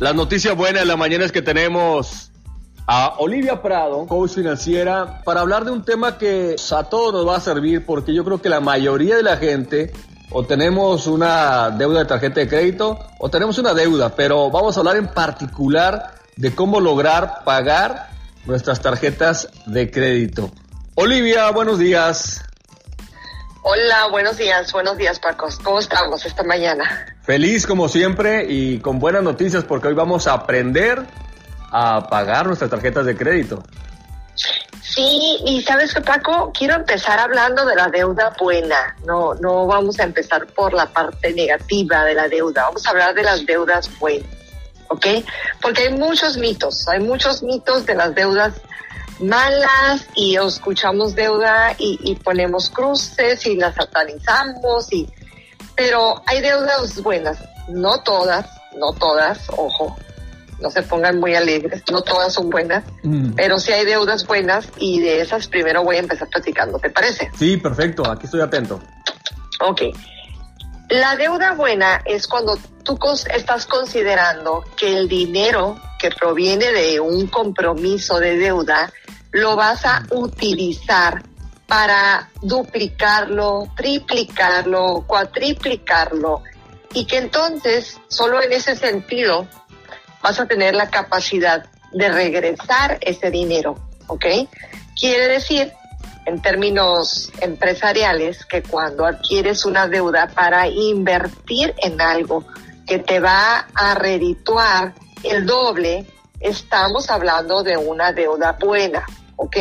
La noticia buena de la mañana es que tenemos a Olivia Prado, coach financiera, para hablar de un tema que a todos nos va a servir porque yo creo que la mayoría de la gente o tenemos una deuda de tarjeta de crédito o tenemos una deuda, pero vamos a hablar en particular de cómo lograr pagar nuestras tarjetas de crédito. Olivia, buenos días. Hola, buenos días, buenos días Paco. ¿Cómo estamos esta mañana? Feliz como siempre y con buenas noticias porque hoy vamos a aprender a pagar nuestras tarjetas de crédito. Sí, y sabes que Paco, quiero empezar hablando de la deuda buena. No, no vamos a empezar por la parte negativa de la deuda. Vamos a hablar de las deudas buenas, ¿ok? Porque hay muchos mitos, hay muchos mitos de las deudas malas y escuchamos deuda y, ponemos cruces y las satanizamos y pero hay deudas buenas, no todas, no todas, ojo, no se pongan muy alegres, no todas son buenas, mm. pero sí hay deudas buenas y de esas primero voy a empezar platicando, ¿te parece? Sí, perfecto, aquí estoy atento. Ok. La deuda buena es cuando tú estás considerando que el dinero que proviene de un compromiso de deuda lo vas a utilizar para duplicarlo, triplicarlo, cuatriplicarlo y que entonces solo en ese sentido vas a tener la capacidad de regresar ese dinero, ¿ok? Quiere decir, en términos empresariales, que cuando adquieres una deuda para invertir en algo que te va a redituar el doble, estamos hablando de una deuda buena. ¿Ok?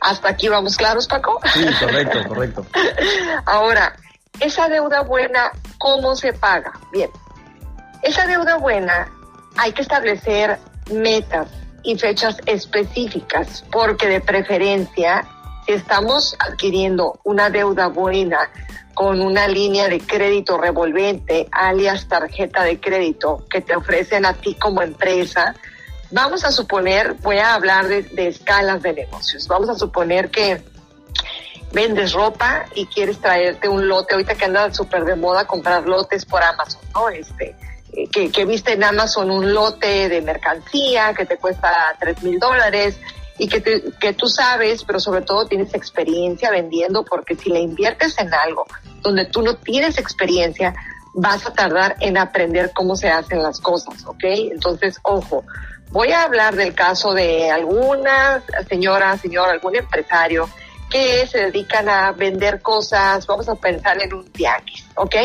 Hasta aquí vamos claros, Paco. Sí, correcto, correcto. Ahora, esa deuda buena, ¿cómo se paga? Bien, esa deuda buena hay que establecer metas y fechas específicas, porque de preferencia, si estamos adquiriendo una deuda buena con una línea de crédito revolvente, alias tarjeta de crédito, que te ofrecen a ti como empresa, Vamos a suponer, voy a hablar de, escalas de negocios. Vamos a suponer que vendes ropa y quieres traerte un lote, ahorita que anda súper de moda comprar lotes por Amazon, ¿no? Este, eh, que, que viste en Amazon un lote de mercancía que te cuesta tres mil dólares y que, que tú sabes, pero sobre todo tienes experiencia vendiendo, porque si le inviertes en algo donde tú no tienes experiencia, vas a tardar en aprender cómo se hacen las cosas, ¿ok? Entonces, ojo, Voy a hablar del caso de alguna señora, señor, algún empresario que se dedican a vender cosas, vamos a pensar en un tianguis, ¿ok?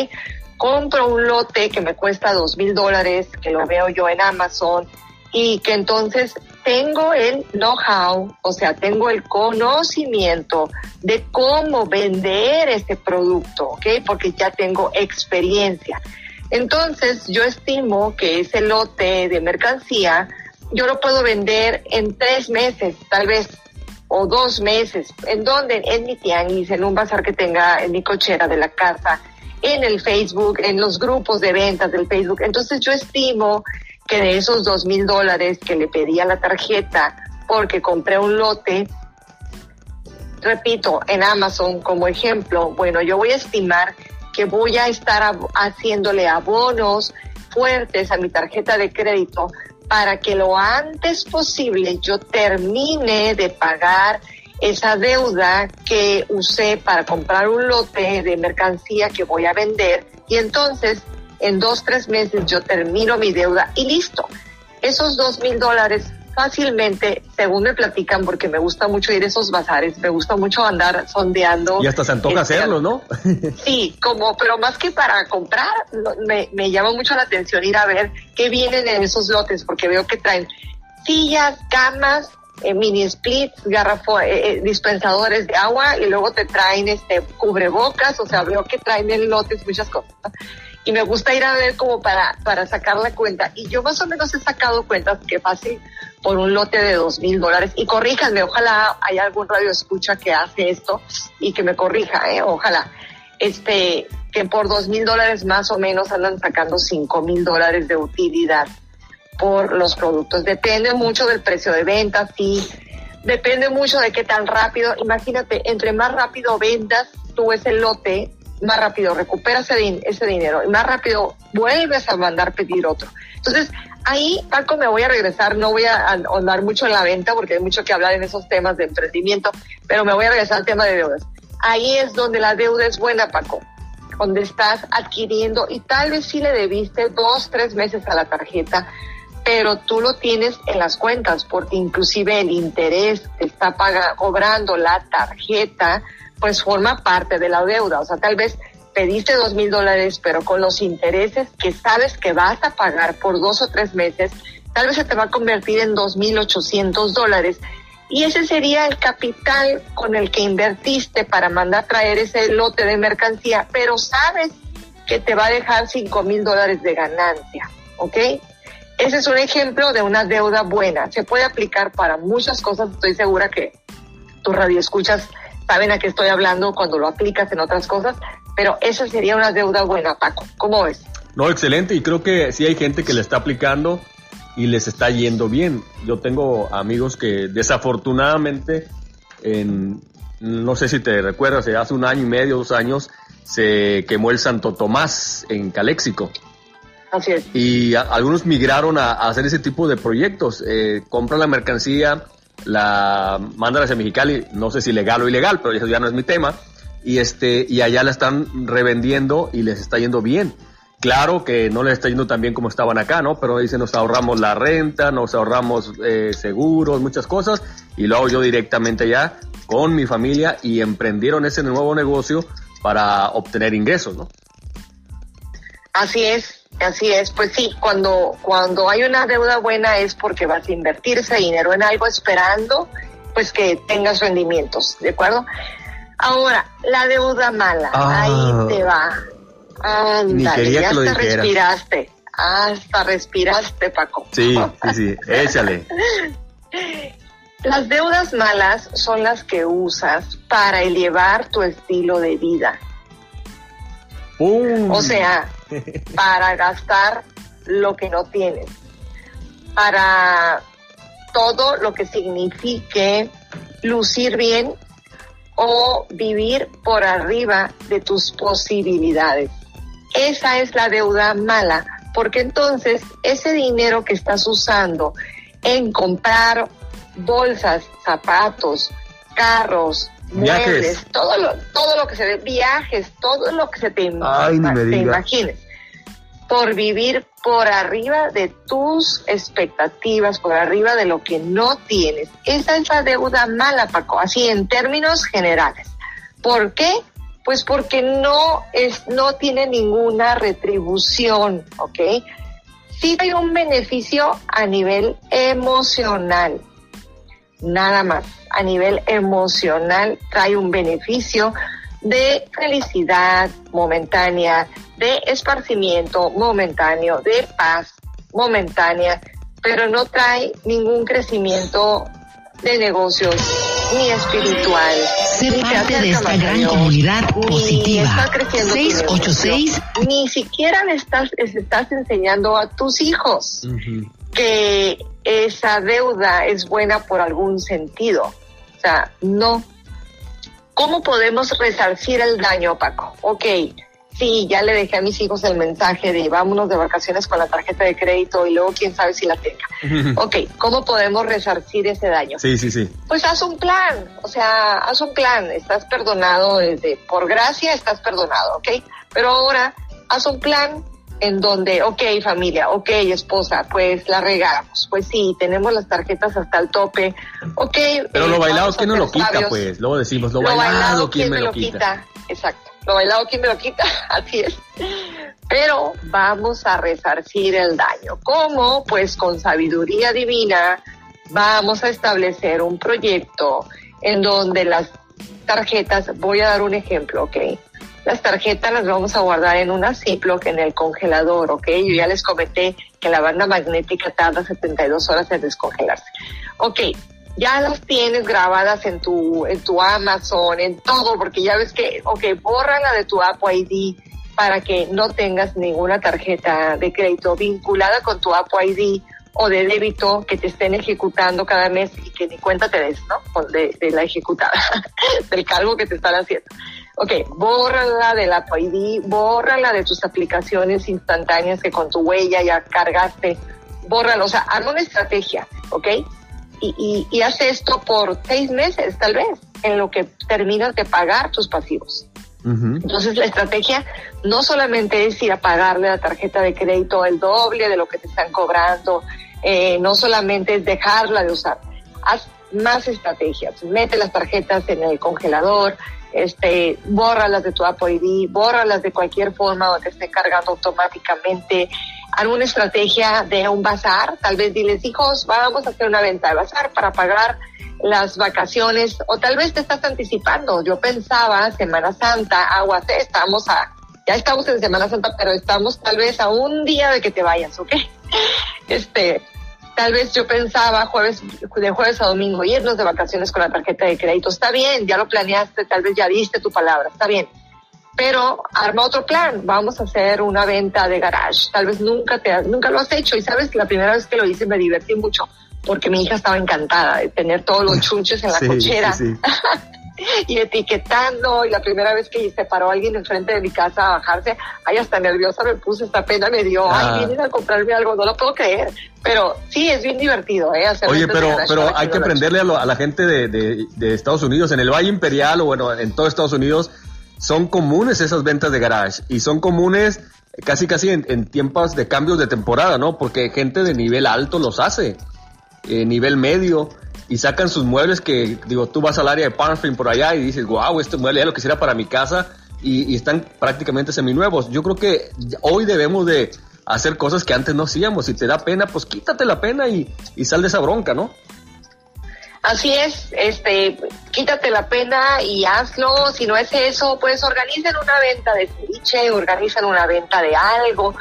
Compro un lote que me cuesta dos mil dólares, que lo veo yo en Amazon, y que entonces tengo el know-how, o sea, tengo el conocimiento de cómo vender este producto, ¿ok? Porque ya tengo experiencia. Entonces, yo estimo que ese lote de mercancía yo lo puedo vender en tres meses, tal vez, o dos meses. ¿En dónde? En mi tianguis, en un bazar que tenga en mi cochera de la casa, en el Facebook, en los grupos de ventas del Facebook. Entonces yo estimo que de esos dos mil dólares que le pedí a la tarjeta porque compré un lote, repito, en Amazon como ejemplo, bueno, yo voy a estimar que voy a estar haciéndole abonos fuertes a mi tarjeta de crédito para que lo antes posible yo termine de pagar esa deuda que usé para comprar un lote de mercancía que voy a vender y entonces en dos, tres meses yo termino mi deuda y listo. Esos dos mil dólares fácilmente, según me platican, porque me gusta mucho ir a esos bazares, me gusta mucho andar sondeando. Y hasta se antoja este, hacerlo, ¿no? sí, como, pero más que para comprar, me, me llama mucho la atención ir a ver qué vienen en esos lotes, porque veo que traen sillas, camas, eh, mini splits, garrafo, eh, eh, dispensadores de agua y luego te traen este cubrebocas, o sea, veo que traen en lotes muchas cosas y me gusta ir a ver como para, para sacar la cuenta. Y yo más o menos he sacado cuentas que fácil por un lote de dos mil dólares. Y corríjanme, ojalá haya algún radio escucha que hace esto y que me corrija, ¿eh? ojalá. Este, que por dos mil dólares más o menos andan sacando cinco mil dólares de utilidad por los productos. Depende mucho del precio de venta, sí. Depende mucho de qué tan rápido. Imagínate, entre más rápido vendas tú ese lote, más rápido recuperas ese, dinero y más rápido vuelves a mandar pedir otro. Entonces, ahí, Paco, me voy a regresar, no voy a ahondar mucho en la venta porque hay mucho que hablar en esos temas de emprendimiento, pero me voy a regresar al tema de deudas. Ahí es donde la deuda es buena, Paco, donde estás adquiriendo y tal vez sí le debiste dos, tres meses a la tarjeta, pero tú lo tienes en las cuentas porque inclusive el interés que está pagando, cobrando la tarjeta, pues forma parte de la deuda. O sea, tal vez pediste dos mil dólares, pero con los intereses que sabes que vas a pagar por dos o tres meses, tal vez se te va a convertir en dos mil ochocientos dólares. Y ese sería el capital con el que invertiste para mandar traer ese lote de mercancía, pero sabes que te va a dejar cinco mil dólares de ganancia, ¿ok? Ese es un ejemplo de una deuda buena. Se puede aplicar para muchas cosas. Estoy segura que tu radio escuchas saben a qué estoy hablando cuando lo aplicas en otras cosas, pero esa sería una deuda buena, Paco. ¿Cómo ves? No, excelente, y creo que sí hay gente que le está aplicando y les está yendo bien. Yo tengo amigos que desafortunadamente, en, no sé si te recuerdas, hace un año y medio, dos años, se quemó el Santo Tomás en Caléxico. Así es. Y algunos migraron a, hacer ese tipo de proyectos. Eh, compran la mercancía, la mandan hacia Mexicali, no sé si legal o ilegal, pero eso ya no es mi tema, y este, y allá la están revendiendo y les está yendo bien. Claro que no les está yendo tan bien como estaban acá, ¿no? Pero dicen nos ahorramos la renta, nos ahorramos eh, seguros, muchas cosas, y lo hago yo directamente allá con mi familia y emprendieron ese nuevo negocio para obtener ingresos, ¿no? Así es, Así es, pues sí, cuando, cuando hay una deuda buena es porque vas a invertir ese dinero en algo esperando pues que tengas rendimientos, ¿de acuerdo? Ahora, la deuda mala, ahí ah. te va. Ándale, ya hasta respiraste, hasta respiraste, Paco. Sí, sí, sí, échale. Las deudas malas son las que usas para elevar tu estilo de vida. O sea, para gastar lo que no tienes, para todo lo que signifique lucir bien o vivir por arriba de tus posibilidades. Esa es la deuda mala, porque entonces ese dinero que estás usando en comprar bolsas, zapatos, carros, muebles, todo lo, todo lo que se ve, viajes, todo lo que se te, te imagines, por vivir por arriba de tus expectativas, por arriba de lo que no tienes. Esa es la deuda mala, Paco, así en términos generales. ¿Por qué? Pues porque no es, no tiene ninguna retribución, ¿ok? Sí hay un beneficio a nivel emocional, nada más a nivel emocional trae un beneficio de felicidad momentánea, de esparcimiento momentáneo, de paz momentánea, pero no trae ningún crecimiento de negocios ni espiritual. Sé ni parte de esta gran comunidad positiva. Está creciendo 686. ni siquiera le estás, les estás enseñando a tus hijos que esa deuda es buena por algún sentido. O sea, no. ¿Cómo podemos resarcir el daño, Paco? Ok, sí, ya le dejé a mis hijos el mensaje de vámonos de vacaciones con la tarjeta de crédito y luego quién sabe si la tenga. ok, ¿cómo podemos resarcir ese daño? Sí, sí, sí. Pues haz un plan, o sea, haz un plan, estás perdonado desde, por gracia estás perdonado, ¿ok? Pero ahora haz un plan en donde, ok familia, ok esposa, pues la regamos, pues sí, tenemos las tarjetas hasta el tope, ok. Pero lo eh, bailado, ¿quién no lo quita? Pues luego decimos, lo, bailado, ¿quién, me lo quita? Exacto, lo bailado, ¿quién me lo quita? Así es. Pero vamos a resarcir el daño. ¿Cómo? Pues con sabiduría divina vamos a establecer un proyecto en donde las tarjetas, voy a dar un ejemplo, ¿ok? Las tarjetas las vamos a guardar en una Ziploc en el congelador, ¿ok? Yo ya les comenté que la banda magnética tarda 72 horas en descongelarse. Ok, ya las tienes grabadas en tu, en tu Amazon, en todo, porque ya ves que, ok, borra la de tu Apple ID para que no tengas ninguna tarjeta de crédito vinculada con tu Apple ID o de débito que te estén ejecutando cada mes y que ni cuenta te des, ¿no? De, de la ejecutada, del cargo que te están haciendo. Ok, bórrala de la ID, bórrala de tus aplicaciones instantáneas que con tu huella ya cargaste, bórrala, o sea, haz una estrategia, ¿ok? Y, y, y haz esto por seis meses, tal vez, en lo que terminas de pagar tus pasivos. Entonces la estrategia no solamente es ir a pagarle la tarjeta de crédito el doble de lo que te están cobrando, eh, no solamente es dejarla de usar, haz más estrategias, mete las tarjetas en el congelador, este, bórralas de tu Apple ID, bórralas de cualquier forma donde esté cargando automáticamente. Alguna estrategia de un bazar, tal vez diles, hijos, vamos a hacer una venta de bazar para pagar las vacaciones, o tal vez te estás anticipando. Yo pensaba, Semana Santa, aguate, estamos a, ya estamos en Semana Santa, pero estamos tal vez a un día de que te vayas, ¿ok? Este, tal vez yo pensaba jueves, de jueves a domingo, irnos de vacaciones con la tarjeta de crédito. Está bien, ya lo planeaste, tal vez ya diste tu palabra, está bien. Pero arma otro plan, vamos a hacer una venta de garage. Tal vez nunca te nunca lo has hecho y sabes, la primera vez que lo hice me divertí mucho porque mi hija estaba encantada de tener todos los chunches en la cochera. y etiquetando, y la primera vez que se paró alguien enfrente de mi casa a bajarse, ay, hasta nerviosa me puse, esta pena me dio, ay, ah. vienen a comprarme algo, no lo puedo creer. Pero sí, es bien divertido, ¿eh? Hacer Oye, pero, pero hay que aprenderle a, la gente de, de, Estados Unidos, en el Valle Imperial o bueno, en todo Estados Unidos, son comunes esas ventas de garage y son comunes casi casi en, tiempos de cambios de temporada, ¿no? Porque gente de nivel alto los hace, eh, nivel medio y sacan sus muebles que, digo, tú vas al área de Parfum por allá y dices, wow, este mueble ya lo quisiera para mi casa y, están prácticamente seminuevos. Yo creo que hoy debemos de hacer cosas que antes no hacíamos. Si te da pena, pues quítate la pena y sal de esa bronca, ¿no? Así es, este, quítate la pena y hazlo. Si no es eso, pues organicen una venta de ceviche, organizan una venta de algo,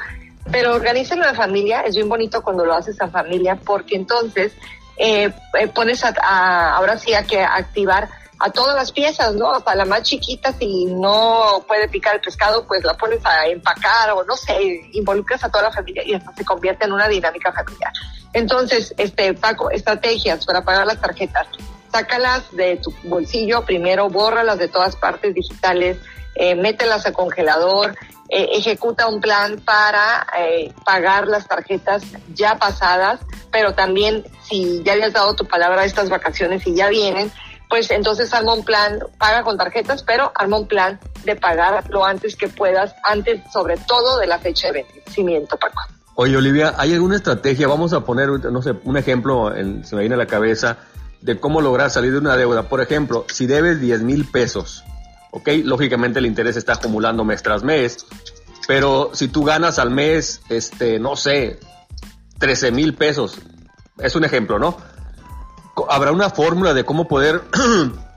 pero organicen la familia. Es bien bonito cuando lo haces a familia porque entonces eh, eh, pones a, ahora sí a que activar a todas las piezas, ¿no? Hasta la más chiquita, si no puede picar el pescado, pues la pones a empacar o no sé, involucras a toda la familia y hasta se convierte en una dinámica familiar. Entonces, este, Paco, estrategias para pagar las tarjetas. Sácalas de tu bolsillo, primero bórralas de todas partes digitales, eh, mételas a congelador, eh, ejecuta un plan para eh, pagar las tarjetas ya pasadas, pero también si ya habías dado tu palabra a estas vacaciones y ya vienen, pues entonces arma un plan, paga con tarjetas, pero arma un plan de pagar lo antes que puedas, antes sobre todo de la fecha de vencimiento, Paco. Oye, Olivia, ¿hay alguna estrategia? Vamos a poner, no sé, un ejemplo, en, se me viene a la cabeza, de cómo lograr salir de una deuda. Por ejemplo, si debes 10 mil pesos, ¿ok? Lógicamente el interés está acumulando mes tras mes, pero si tú ganas al mes, este, no sé, 13 mil pesos, es un ejemplo, ¿no? Habrá una fórmula de cómo poder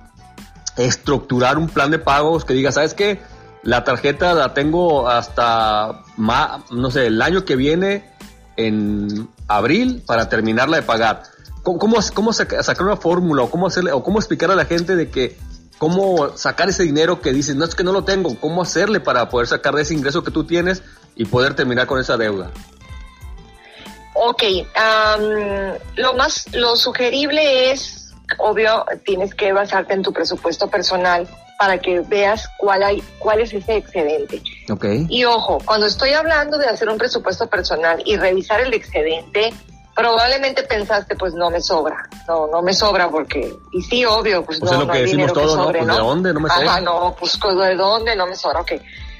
estructurar un plan de pagos que diga, ¿sabes qué? La tarjeta la tengo hasta, no sé, el año que viene en abril para terminarla de pagar. ¿Cómo, cómo, cómo sacar una fórmula o cómo, hacerle, o cómo explicar a la gente de que cómo sacar ese dinero que dices, no es que no lo tengo, cómo hacerle para poder sacar de ese ingreso que tú tienes y poder terminar con esa deuda. Ok, lo más, lo sugerible es, obvio, tienes que basarte en tu presupuesto personal para que veas cuál hay, cuál es ese excedente. Okay. Y ojo, cuando estoy hablando de hacer un presupuesto personal y revisar el excedente, probablemente pensaste, pues no me sobra, no, no me sobra porque, y sí, obvio, pues, pues no, es lo que decimos todos, ¿no? Pues, ¿De dónde no me sobra? Ajá, no, pues ¿de dónde no me sobra? Ok,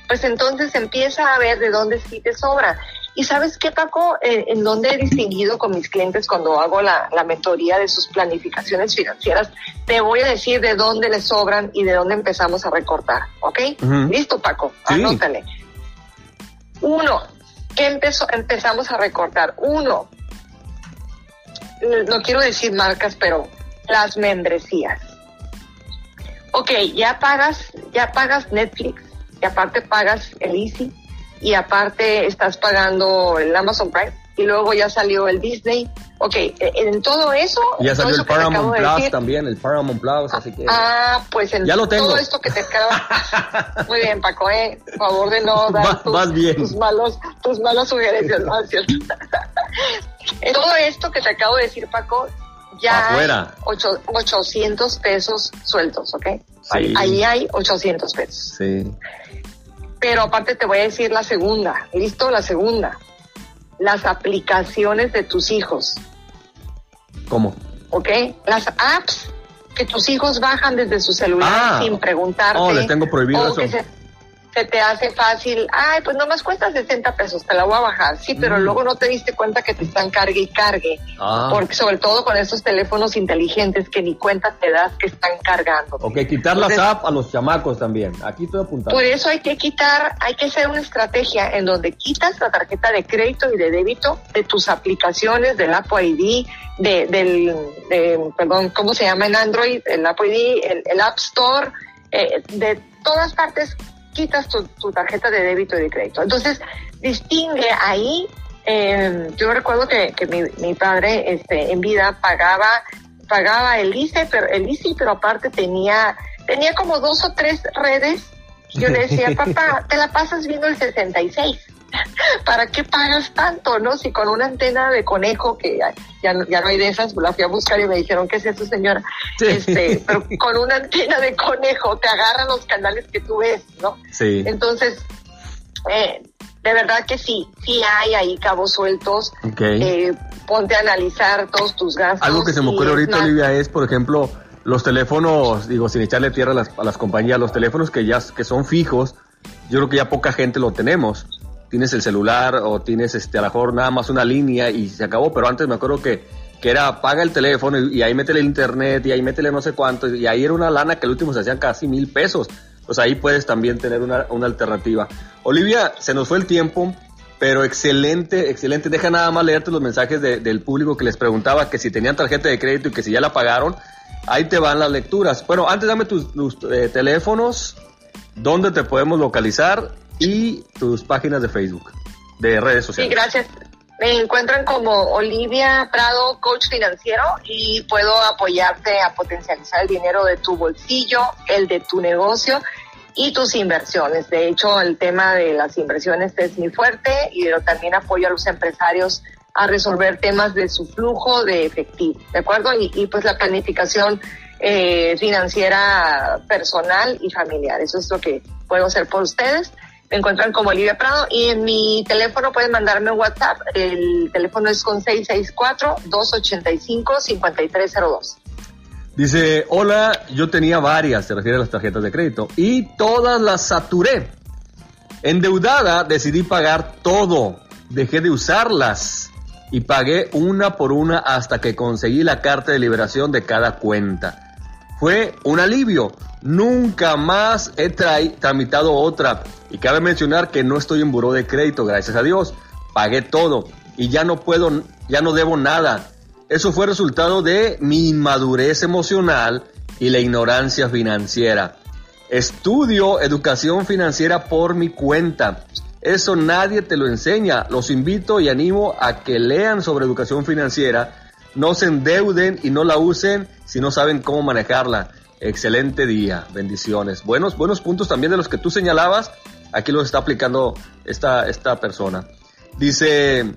pues entonces empieza a ver de dónde sí te sobra. Y sabes qué, Paco, eh, en dónde he distinguido con mis clientes cuando hago la, la mentoría de sus planificaciones financieras, te voy a decir de dónde les sobran y de dónde empezamos a recortar, ¿ok? Listo, Paco, anótale. Uno, ¿qué empezó, empezamos a recortar? Uno, no quiero decir marcas, pero las membresías. Ok, ya pagas, ya pagas Netflix, y aparte pagas el Easy, y aparte estás pagando el Amazon Prime, y luego ya salió el Disney. Ok, e, en todo eso. Ya salió el Paramount Plus también, el Paramount Plus, así que. Ah, pues en ya lo tengo. todo esto que te acaba. Muy bien, Paco, eh. Por favor de no dar tus, malos, tus malas sugerencias, ¿no? ¿cierto? todo esto que te acabo de decir, Paco, ya Afuera. hay 800 pesos sueltos, ¿ok? Ahí hay 800 pesos. Sí. Pero aparte te voy a decir la segunda, ¿listo? La segunda. Las aplicaciones de tus hijos. ¿Cómo? ¿Ok? Las apps que tus hijos bajan desde su celular ah. sin preguntarte. Oh, les tengo prohibido eso se te hace fácil, ay, pues nomás cuesta 60 pesos, te la voy a bajar. Sí, pero mm. luego no te diste cuenta que te están cargue y cargue. Ah. Porque sobre todo con estos teléfonos inteligentes que ni cuenta te das que están cargando. Ok, quitar las apps a los chamacos también. Aquí estoy apuntando. Por eso hay que quitar, hay que hacer una estrategia en donde quitas la tarjeta de crédito y de débito de tus aplicaciones, del Apple ID, de, del, perdón, ¿cómo se llama en Android? El Apple ID, el, App Store, eh, de todas partes quitas tu, tarjeta de débito y de crédito. Entonces, distingue ahí. Eh, yo recuerdo que, mi, padre este, en vida pagaba pagaba el ICE, pero el ICE, pero aparte tenía tenía como dos o tres redes. Yo le decía, papá, te la pasas viendo el 66. ¿Para qué pagas tanto, no? Si con una antena de conejo, que ya, no, ya no hay de esas, la fui a buscar y me dijeron, ¿qué es eso, señora? Este, pero con una antena de conejo te agarran los canales que tú ves, ¿no? Sí. Entonces, eh, de verdad que sí, sí hay ahí cabos sueltos. Eh, ponte a analizar todos tus gastos. Algo que se me ocurre ahorita, Olivia, es, por ejemplo, los teléfonos, digo, sin echarle tierra a las, a las compañías, los teléfonos que ya que son fijos, yo creo que ya poca gente lo tenemos tienes el celular o tienes este, a lo mejor nada más una línea y se acabó, pero antes me acuerdo que, que era paga el teléfono y, ahí métele el internet y ahí métele no sé cuánto y ahí era una lana que al último se hacían casi mil pesos. Pues ahí puedes también tener una, una alternativa. Olivia, se nos fue el tiempo, pero excelente, excelente. Deja nada más leerte los mensajes del público que les preguntaba que si tenían tarjeta de crédito y que si ya la pagaron. Ahí te van las lecturas. Bueno, antes dame tus, eh, teléfonos, dónde te podemos localizar y tus páginas de Facebook, de redes sociales. Sí, gracias. Me encuentran como Olivia Prado, coach financiero, y puedo apoyarte a potencializar el dinero de tu bolsillo, el de tu negocio y tus inversiones. De hecho, el tema de las inversiones es muy fuerte y también apoyo a los empresarios a resolver temas de su flujo de efectivo, ¿de acuerdo? Y, pues la planificación eh, financiera personal y familiar. Eso es lo que puedo hacer por ustedes. Me encuentran como Olivia Prado y en mi teléfono pueden mandarme un WhatsApp. El teléfono es con 664-285-5302. Dice, hola, yo tenía varias, se refiere a las tarjetas de crédito, y todas las saturé. Endeudada decidí pagar todo, dejé de usarlas y pagué una por una hasta que conseguí la carta de liberación de cada cuenta. Fue un alivio, nunca más he tramitado otra y cabe mencionar que no estoy en buró de crédito, gracias a Dios. Pagué todo y ya no puedo, ya no debo nada. Eso fue resultado de mi inmadurez emocional y la ignorancia financiera. Estudio educación financiera por mi cuenta. Eso nadie te lo enseña. Los invito y animo a que lean sobre educación financiera. No se endeuden y no la usen si no saben cómo manejarla. Excelente día, bendiciones. Buenos, buenos puntos también de los que tú señalabas Aquí lo está aplicando esta, esta persona. Dice,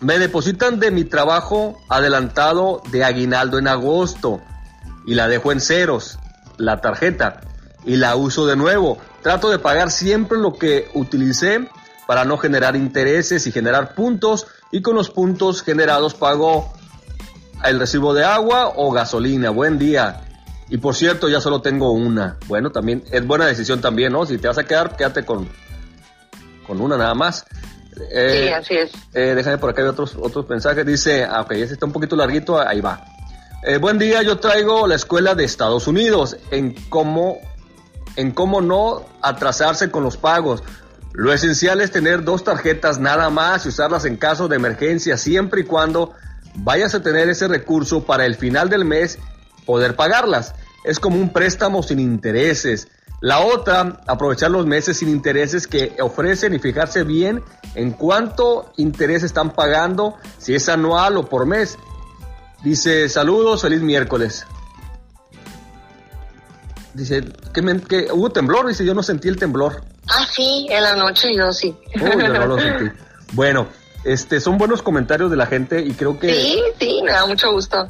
me depositan de mi trabajo adelantado de aguinaldo en agosto y la dejo en ceros, la tarjeta, y la uso de nuevo. Trato de pagar siempre lo que utilicé para no generar intereses y generar puntos y con los puntos generados pago el recibo de agua o gasolina. Buen día. Y por cierto, ya solo tengo una. Bueno, también es buena decisión también, ¿no? Si te vas a quedar, quédate con, con una nada más. Eh, sí, así es. Eh, déjame por acá hay otros, otros mensajes. Dice, ah, ok, ese está un poquito larguito, ahí va. Eh, buen día, yo traigo la escuela de Estados Unidos en cómo, en cómo no atrasarse con los pagos. Lo esencial es tener dos tarjetas nada más y usarlas en caso de emergencia siempre y cuando vayas a tener ese recurso para el final del mes poder pagarlas es como un préstamo sin intereses. La otra, aprovechar los meses sin intereses que ofrecen y fijarse bien en cuánto interés están pagando, si es anual o por mes. Dice, saludos, feliz miércoles. Dice, que, hubo temblor, dice, yo no sentí el temblor. Ah, sí, en la noche yo sí. Bueno, este, son buenos comentarios de la gente y creo que... Sí, sí, me da mucho gusto.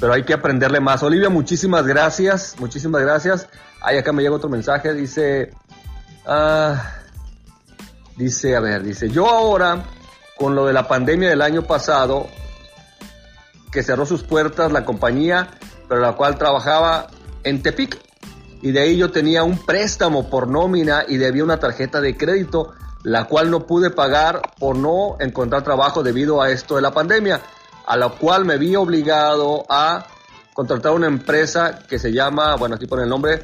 Pero hay que aprenderle más. Olivia, muchísimas gracias, muchísimas gracias. Ay, acá me llega otro mensaje, dice, ah, dice, a ver, dice, yo ahora, con lo de la pandemia del año pasado, que cerró sus puertas la compañía, pero la cual trabajaba en Tepic, y de ahí yo tenía un préstamo por nómina y debía una tarjeta de crédito, la cual no pude pagar por no encontrar trabajo debido a esto de la pandemia a la cual me vi obligado a contratar una empresa que se llama, bueno, aquí pone el nombre,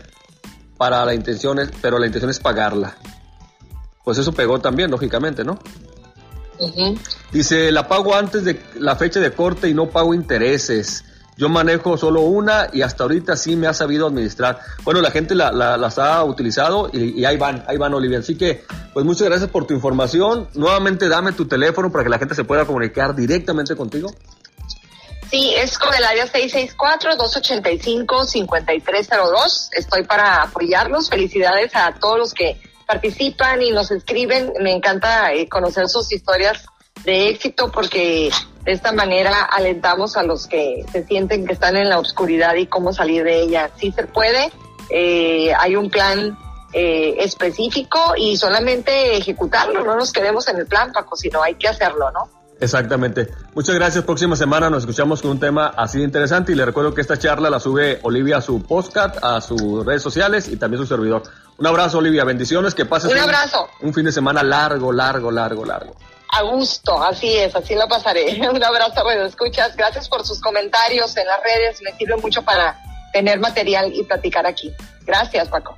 para la intención, es, pero la intención es pagarla. Pues eso pegó también, lógicamente, ¿no? Dice, la pago antes de la fecha de corte y no pago intereses. Yo manejo solo una y hasta ahorita sí me ha sabido administrar. Bueno, la gente la, las ha utilizado y, y, ahí van, ahí van, Olivia. Así que, pues muchas gracias por tu información. Nuevamente dame tu teléfono para que la gente se pueda comunicar directamente contigo. Sí, es con el área 664-285-5302. Estoy para apoyarlos. Felicidades a todos los que participan y nos escriben. Me encanta eh, conocer sus historias de éxito porque de esta manera alentamos a los que se sienten que están en la oscuridad y cómo salir de ella. Sí se puede, eh, hay un plan eh, específico y solamente ejecutarlo, no nos quedemos en el plan, Paco, sino hay que hacerlo, ¿no? Exactamente. Muchas gracias. Próxima semana nos escuchamos con un tema así de interesante y le recuerdo que esta charla la sube Olivia a su podcast, a sus redes sociales y también su servidor. Un abrazo, Olivia. Bendiciones. Que pases un, abrazo. un fin de semana largo, largo, largo, largo. A gusto, así es, así lo pasaré. Un abrazo, bueno, escuchas. Gracias por sus comentarios en las redes. Me sirve mucho para tener material y platicar aquí. Gracias, Paco.